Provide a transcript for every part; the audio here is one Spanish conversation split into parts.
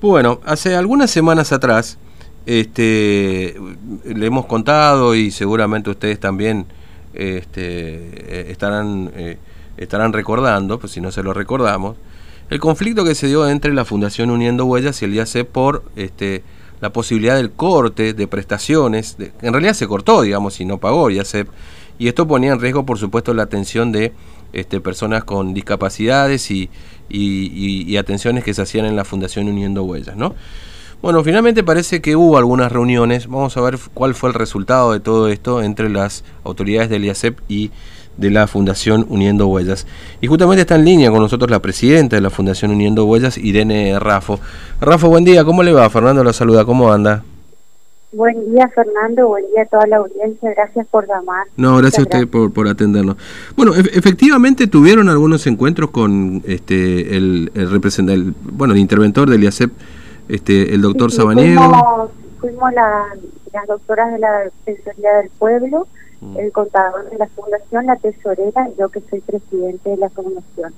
Bueno, hace algunas semanas atrás este, le hemos contado y seguramente ustedes también este, estarán, eh, estarán recordando, pues si no se lo recordamos, el conflicto que se dio entre la Fundación Uniendo Huellas y el IAC por este, la posibilidad del corte de prestaciones, en realidad se cortó, digamos, y no pagó y esto ponía en riesgo, por supuesto, la atención de este, personas con discapacidades y, atenciones que se hacían en la Fundación Uniendo Huellas, ¿no? Bueno, finalmente parece que hubo algunas reuniones, vamos a ver cuál fue el resultado de todo esto entre las autoridades del IACEP y de la Fundación Uniendo Huellas. Y justamente está en línea con nosotros la presidenta de la Fundación Uniendo Huellas, Irene Rafo. Rafo, buen día, ¿cómo le va? Fernando la saluda, ¿cómo anda? Buen día, Fernando. Buen día a toda la audiencia. Gracias por llamar. No, gracias a usted por, por atendernos. Bueno, efectivamente tuvieron algunos encuentros con este el, el representante, bueno, el interventor del IACEP, este, el doctor sí, Fuimos, fuimos las doctoras de la Defensoría del Pueblo, mm. el contador de la fundación, la tesorera y yo que soy presidente de la fundación.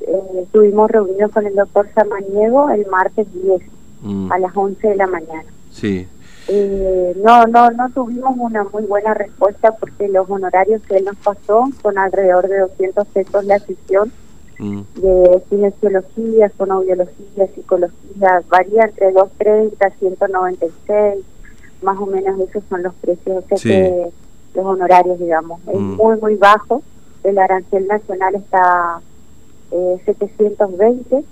Eh, estuvimos reunidos con el doctor Samaniego el martes 10 mm. a las 11 de la mañana. Sí. Eh, no, no, no tuvimos una muy buena respuesta porque los honorarios que él nos pasó son alrededor de 200 pesos la sesión. Mm. de kinesiología, fonoaudiología, psicología, varía entre 230 196, más o menos esos son los precios, que los honorarios, digamos, es mm. muy, muy bajo, el arancel nacional está eh, 720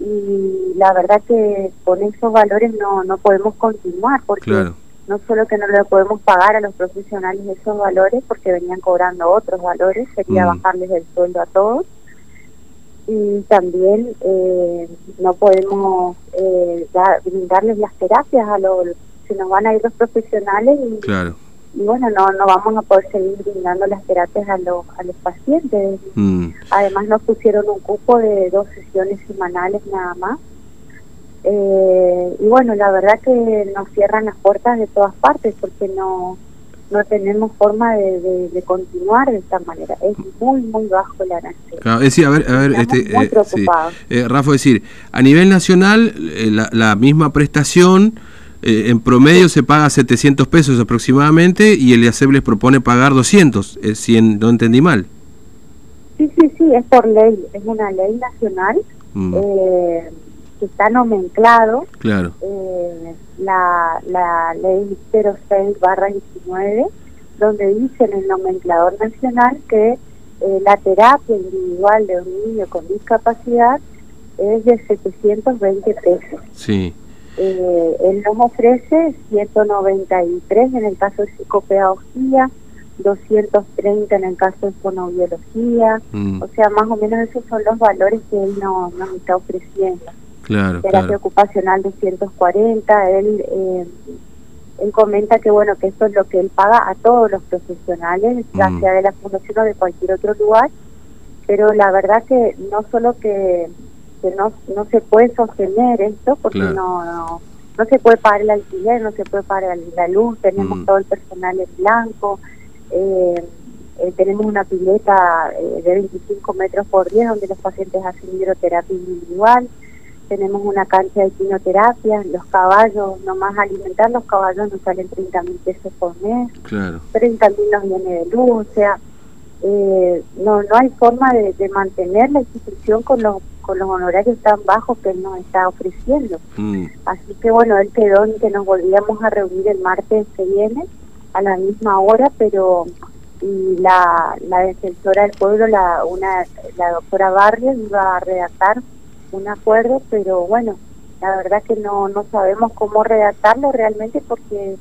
y la verdad que con esos valores no, no podemos continuar porque no solo que no le podemos pagar a los profesionales esos valores porque venían cobrando otros valores, sería mm. bajarles el sueldo a todos. Y también eh, no podemos eh, brindarles las terapias a los, se nos van a ir los profesionales y claro y bueno, no, no vamos a poder seguir brindando las terapias a, los a los pacientes. Mm. Además nos pusieron un cupo de dos sesiones semanales nada más. Eh, y bueno, la verdad que nos cierran las puertas de todas partes porque no no tenemos forma de, de, continuar de esta manera. Es muy, muy bajo el arancel. Claro, es decir, a ver, a ver este, muy eh, eh, Rafa, es decir, a nivel nacional, la, la misma prestación eh, en promedio se paga 700 pesos aproximadamente y el IACEB les propone pagar 200, eh, si no entendí mal. Sí, sí, sí, es por ley, es una ley nacional mm. eh, que está nomenclado. Claro. la, la ley 06 barra 19, donde dice en el nomenclador nacional que la terapia individual de un niño con discapacidad es de 720 pesos. Sí. Eh, él nos ofrece 193 en el caso de psicopedagogía, 230 en el caso de fonobiología, mm. o sea, más o menos esos son los valores que él nos, nos está ofreciendo. Claro, Terapia ocupacional 240, él, eh, él comenta que bueno, que eso es lo que él paga a todos los profesionales, ya mm. sea de la fundación o de cualquier otro lugar, pero la verdad que no solo que que no, no se puede sostener esto porque no, no, no se puede pagar el alquiler, no se puede pagar la luz, tenemos mm. todo el personal en blanco, eh, eh, tenemos una pileta eh, de 25 metros por 10 donde los pacientes hacen hidroterapia individual, tenemos una cancha de quimioterapia, los caballos, nomás alimentar los caballos nos salen 30 mil pesos por mes, claro. 30 mil nos viene de luz, o sea, no no hay forma de, de mantener la institución con los con los honorarios tan bajos que él nos está ofreciendo. Mm. Así que bueno, él quedó en que nos volvíamos a reunir el martes que viene a la misma hora, pero y la, la defensora del pueblo, la, una, la doctora Barrios, iba a redactar un acuerdo, pero bueno, la verdad que no, no sabemos cómo redactarlo realmente porque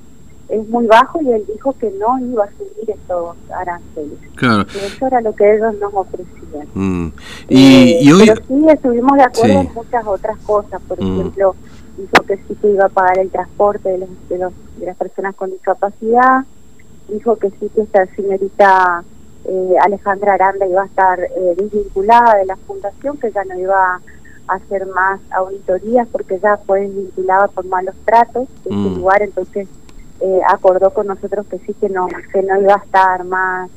es muy bajo y él dijo que no iba a subir estos aranceles. Claro. eso era lo que ellos nos ofrecían. Mm. Y, eh, Pero sí estuvimos de acuerdo en muchas otras cosas. Por mm. ejemplo, dijo que sí que iba a pagar el transporte de, los, de, los, de las personas con discapacidad. Dijo que sí que esta señorita eh, Alejandra Aranda iba a estar eh, desvinculada de la fundación, que ya no iba a hacer más auditorías porque ya fue desvinculada por malos tratos de ese lugar, entonces eh, acordó con nosotros que sí que no que no iba a estar más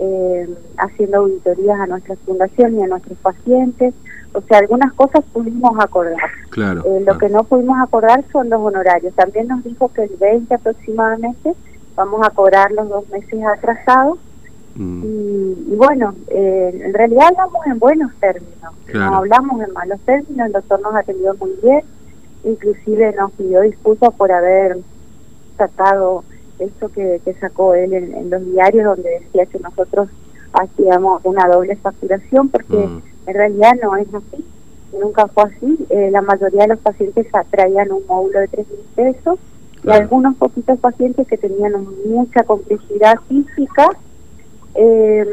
eh, haciendo auditorías a nuestra fundación y a nuestros pacientes. O sea, algunas cosas pudimos acordar. Claro. Eh, lo que no pudimos acordar son los honorarios. También nos dijo que el 20 aproximadamente vamos a cobrar los dos meses atrasados. Mm. Y, bueno, eh, en realidad hablamos en buenos términos, no hablamos en malos términos, el doctor nos atendió muy bien, inclusive nos pidió disculpas por haber sacado esto que, sacó él en, los diarios donde decía que nosotros hacíamos una doble facturación porque mm. en realidad no es así, nunca fue así, eh, la mayoría de los pacientes traían un módulo de tres mil pesos y algunos poquitos pacientes que tenían mucha complejidad física eh,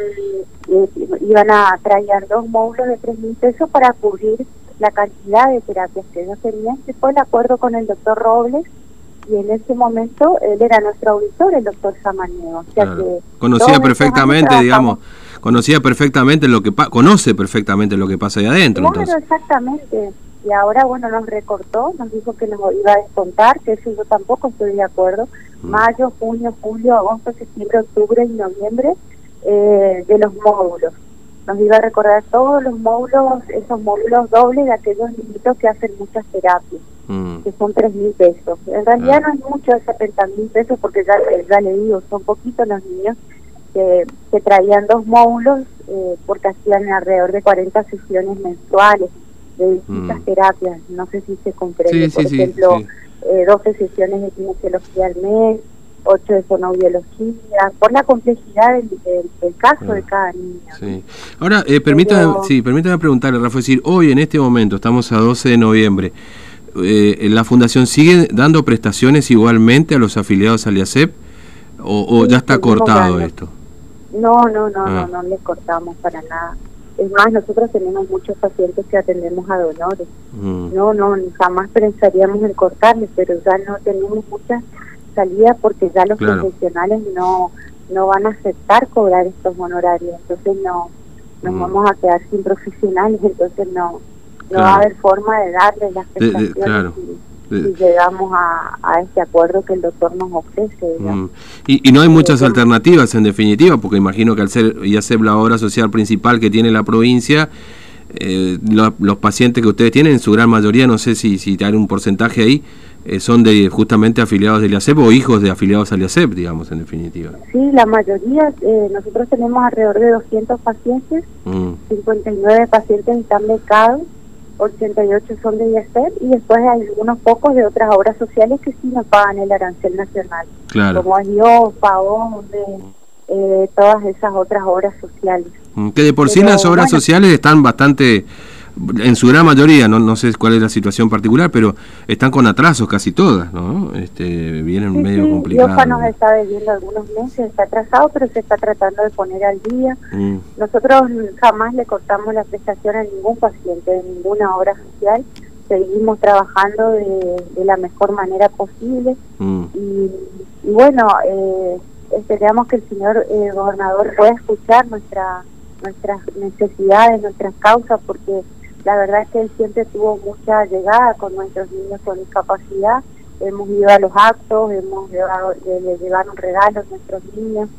iban a traer dos módulos de tres mil pesos para cubrir la cantidad de terapias que ellos tenían, que fue el acuerdo con el doctor Robles y en ese momento él era nuestro auditor, el doctor Samaniego. O sea que conocía perfectamente, digamos, conocía perfectamente lo que conoce perfectamente lo que pasa ahí adentro. Claro, exactamente. Y ahora, bueno, nos recortó, nos dijo que nos iba a descontar, que eso yo tampoco estoy de acuerdo. Mm. Mayo, junio, julio, agosto, septiembre, octubre y noviembre eh, de los módulos. Nos iba a recordar todos los módulos, esos módulos dobles de aquellos niñitos que hacen muchas terapias. Mm. que son tres mil pesos. En realidad ah. no es mucho ese 30 mil pesos porque ya, ya le digo, son poquitos los niños que, que traían dos módulos eh, porque hacían alrededor de 40 sesiones mensuales de distintas mm. terapias. No sé si se comprende, por ejemplo, eh, 12 sesiones de kinesiología al mes, 8 de fonoaudiología, por la complejidad del, caso de cada niño. Ahora, eh, permítame, sí, permítame preguntarle, Rafa, decir, hoy en este momento, estamos a 12 de noviembre, eh, ¿la fundación sigue dando prestaciones igualmente a los afiliados al IACEP o, ya está cortado esto? No, no, no, no, ah. no les cortamos para nada. Es más, nosotros tenemos muchos pacientes que atendemos a donores. Mm. No, no, jamás pensaríamos en cortarles, pero ya no tenemos muchas salidas porque ya los profesionales no no van a aceptar cobrar estos honorarios. Entonces no nos mm. vamos a quedar sin profesionales, entonces no no va a haber forma de darle las prestaciones si, llegamos a, este acuerdo que el doctor nos ofrece. Mm. Y, no hay muchas alternativas en definitiva, porque imagino que al ser ser la obra social principal que tiene la provincia, eh, los pacientes que ustedes tienen, en su gran mayoría, no sé si, si hay un porcentaje ahí, eh, son de justamente afiliados del IACEP o hijos de afiliados al IACEP, digamos, en definitiva. Sí, la mayoría, eh, nosotros tenemos alrededor de 200 pacientes, 59 mm. pacientes están becados 88 son de IACEP y después hay algunos pocos de otras obras sociales que sí nos pagan el arancel nacional, claro. como yo, PAON, de eh, todas esas otras obras sociales. Mm, que de por sí las obras sociales están bastante en su gran mayoría, no, no sé cuál es la situación particular, pero están con atrasos casi todas, ¿no? Este, vienen medio sí, complicados. nos está debiendo algunos meses, está atrasado, pero se está tratando de poner al día. Mm. Nosotros jamás le cortamos la prestación a ningún paciente de ninguna obra social, seguimos trabajando de, la mejor manera posible mm. y, bueno, eh, esperamos que el señor eh, gobernador pueda escuchar nuestra nuestras necesidades, nuestras causas, porque la verdad es que él siempre tuvo mucha llegada con nuestros niños con discapacidad. Hemos ido a los actos, hemos llevado, le, llevaron regalos a nuestros niños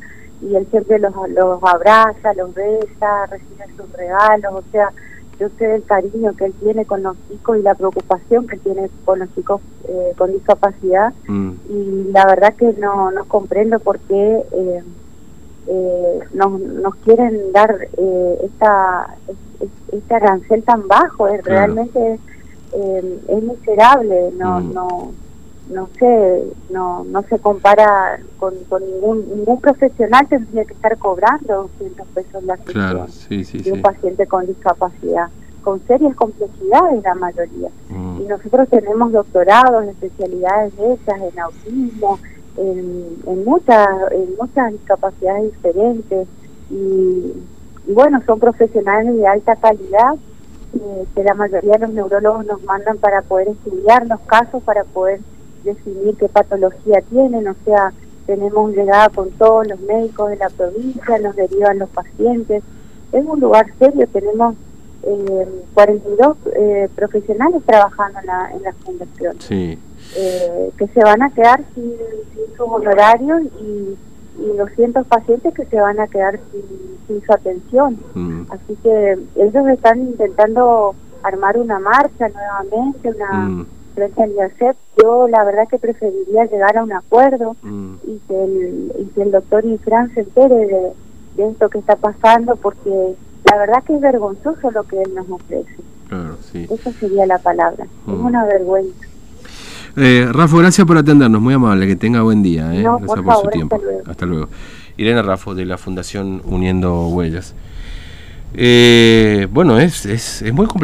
y él siempre los, los abraza, los besa, recibe sus regalos. O sea, yo sé el cariño que él tiene con los chicos y la preocupación que tiene con los chicos eh, con discapacidad. Mm. Y la verdad que no, no comprendo por qué. Eh, eh, nos, nos quieren dar eh, esta, este arancel tan bajo, es realmente eh, es miserable, no, mm. no, no sé, no, no se compara con, con ningún, ningún profesional tendría que estar cobrando 200 pesos la sesión de un paciente con discapacidad, con serias complejidades la mayoría. Mm. Y nosotros tenemos doctorados, especialidades de ellas, en autismo, en, muchas en muchas discapacidades diferentes y, bueno son profesionales de alta calidad eh, que la mayoría de los neurólogos nos mandan para poder estudiar los casos para poder definir qué patología tienen o sea tenemos llegada con todos los médicos de la provincia nos derivan los pacientes. Es un lugar serio tenemos eh, 42 eh, profesionales trabajando en la, en la fundación. Sí. Eh, que se van a quedar sin, sus honorarios y, y 200 pacientes que se van a quedar sin, su atención. Mm. Así que ellos están intentando armar una marcha nuevamente, una mm. frente al Yo la verdad que preferiría llegar a un acuerdo mm. y, que el, y que el doctor Infran se entere de, de esto que está pasando porque la verdad que es vergonzoso lo que él nos ofrece. Claro, sí. Esa sería la palabra. Es una vergüenza. Eh, Rafa, gracias por atendernos, muy amable, que tenga buen día. ¿eh? gracias por, su tiempo. Hasta luego. Irene Rafa, de la Fundación Uniendo Huellas. Eh, bueno, es, es, es muy complicado.